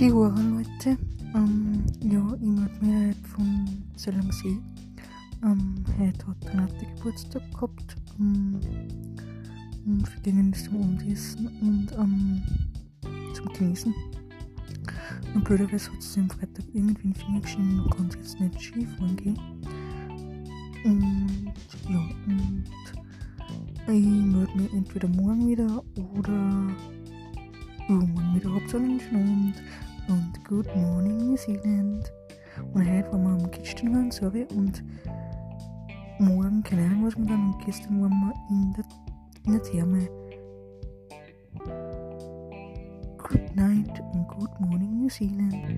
Hallo Leute, ähm, ja, ich melde mich von Zellensee. Ähm, heute hat Renate Geburtstag gehabt. Ähm, und wir gingen zum Abendessen und ähm, zum Genießen. Und blöderweise hat sie am Freitag irgendwie einen Finger geschienen und kann jetzt nicht Skifahren gehen. Und ja, und ich melde mich entweder morgen wieder oder Habt einen schönen Abend und Good Morning New Zealand. Und heute waren wir am Kitchen waren, sorry, und morgen, keine Ahnung, was wir dann, und gestern waren wir in der, in der Therme. Good night und Good Morning New Zealand.